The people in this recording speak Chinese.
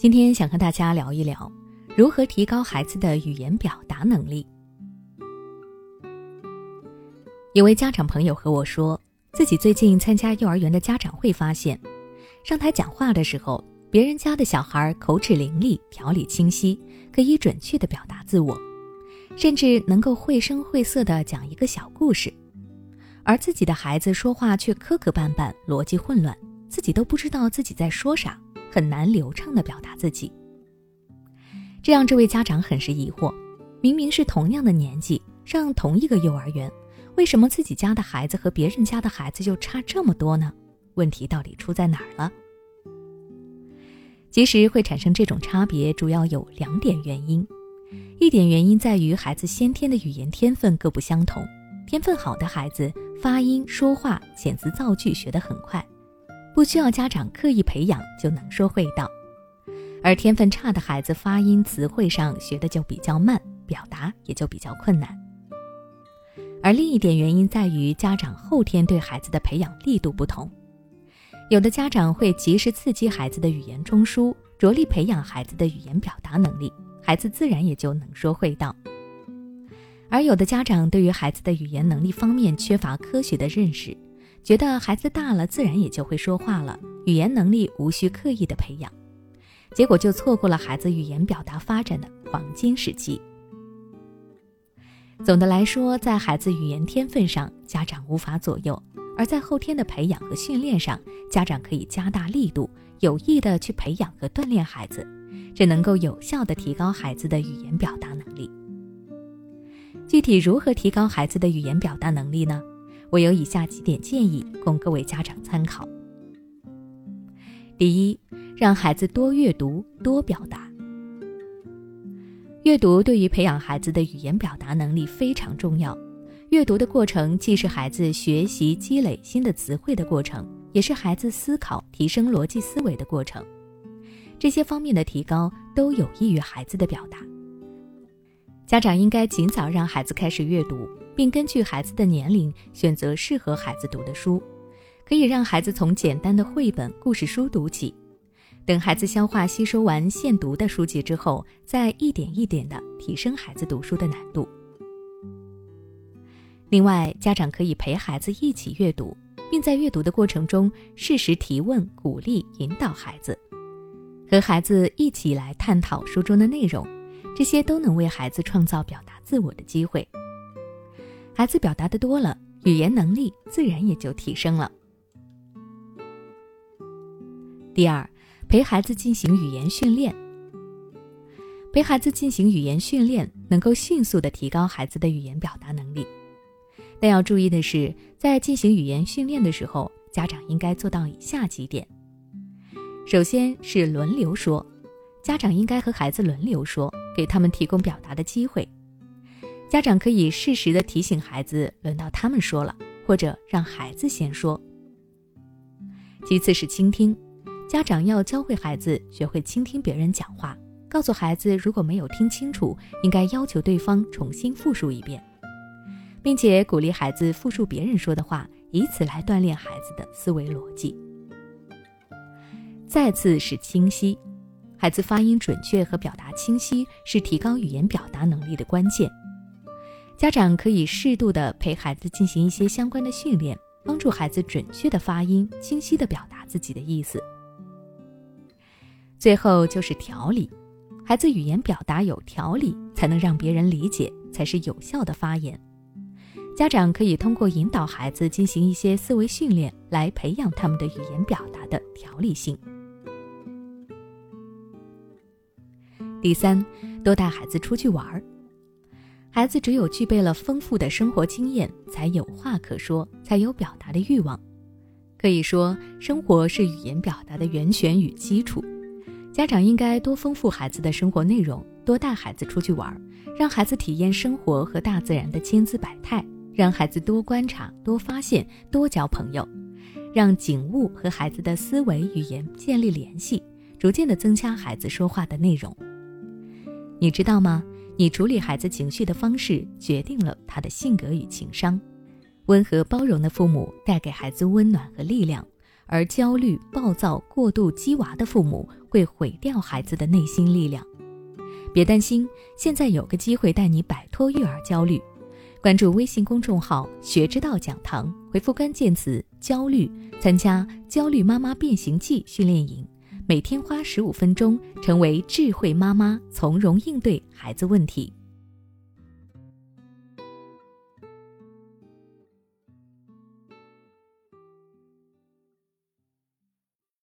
今天想和大家聊一聊，如何提高孩子的语言表达能力。有位家长朋友和我说，自己最近参加幼儿园的家长会，发现上台讲话的时候，别人家的小孩口齿伶俐、条理清晰，可以准确的表达自我，甚至能够绘声绘色的讲一个小故事，而自己的孩子说话却磕磕绊绊、逻辑混乱，自己都不知道自己在说啥。很难流畅的表达自己，这让这位家长很是疑惑：明明是同样的年纪，上同一个幼儿园，为什么自己家的孩子和别人家的孩子就差这么多呢？问题到底出在哪儿了？其实会产生这种差别，主要有两点原因。一点原因在于孩子先天的语言天分各不相同，天分好的孩子发音、说话、遣词造句学得很快。不需要家长刻意培养就能说会道，而天分差的孩子发音、词汇上学的就比较慢，表达也就比较困难。而另一点原因在于家长后天对孩子的培养力度不同，有的家长会及时刺激孩子的语言中枢，着力培养孩子的语言表达能力，孩子自然也就能说会道。而有的家长对于孩子的语言能力方面缺乏科学的认识。觉得孩子大了，自然也就会说话了，语言能力无需刻意的培养，结果就错过了孩子语言表达发展的黄金时期。总的来说，在孩子语言天分上，家长无法左右；而在后天的培养和训练上，家长可以加大力度，有意的去培养和锻炼孩子，这能够有效的提高孩子的语言表达能力。具体如何提高孩子的语言表达能力呢？我有以下几点建议供各位家长参考。第一，让孩子多阅读、多表达。阅读对于培养孩子的语言表达能力非常重要。阅读的过程既是孩子学习积累新的词汇的过程，也是孩子思考提升逻辑思维的过程。这些方面的提高都有益于孩子的表达。家长应该尽早让孩子开始阅读。并根据孩子的年龄选择适合孩子读的书，可以让孩子从简单的绘本、故事书读起，等孩子消化吸收完现读的书籍之后，再一点一点地提升孩子读书的难度。另外，家长可以陪孩子一起阅读，并在阅读的过程中适时提问、鼓励、引导孩子，和孩子一起来探讨书中的内容，这些都能为孩子创造表达自我的机会。孩子表达的多了，语言能力自然也就提升了。第二，陪孩子进行语言训练。陪孩子进行语言训练，能够迅速的提高孩子的语言表达能力。但要注意的是，在进行语言训练的时候，家长应该做到以下几点：首先是轮流说，家长应该和孩子轮流说，给他们提供表达的机会。家长可以适时的提醒孩子，轮到他们说了，或者让孩子先说。其次是倾听，家长要教会孩子学会倾听别人讲话，告诉孩子如果没有听清楚，应该要求对方重新复述一遍，并且鼓励孩子复述别人说的话，以此来锻炼孩子的思维逻辑。再次是清晰，孩子发音准确和表达清晰是提高语言表达能力的关键。家长可以适度的陪孩子进行一些相关的训练，帮助孩子准确的发音，清晰的表达自己的意思。最后就是条理，孩子语言表达有条理，才能让别人理解，才是有效的发言。家长可以通过引导孩子进行一些思维训练，来培养他们的语言表达的条理性。第三，多带孩子出去玩儿。孩子只有具备了丰富的生活经验，才有话可说，才有表达的欲望。可以说，生活是语言表达的源泉与基础。家长应该多丰富孩子的生活内容，多带孩子出去玩，让孩子体验生活和大自然的千姿百态，让孩子多观察、多发现、多交朋友，让景物和孩子的思维语言建立联系，逐渐的增加孩子说话的内容。你知道吗？你处理孩子情绪的方式，决定了他的性格与情商。温和包容的父母带给孩子温暖和力量，而焦虑、暴躁、过度激娃的父母会毁掉孩子的内心力量。别担心，现在有个机会带你摆脱育儿焦虑。关注微信公众号“学之道讲堂”，回复关键词“焦虑”，参加“焦虑妈妈变形记”训练营，每天花十五分钟，成为智慧妈妈，从容应对孩子问题。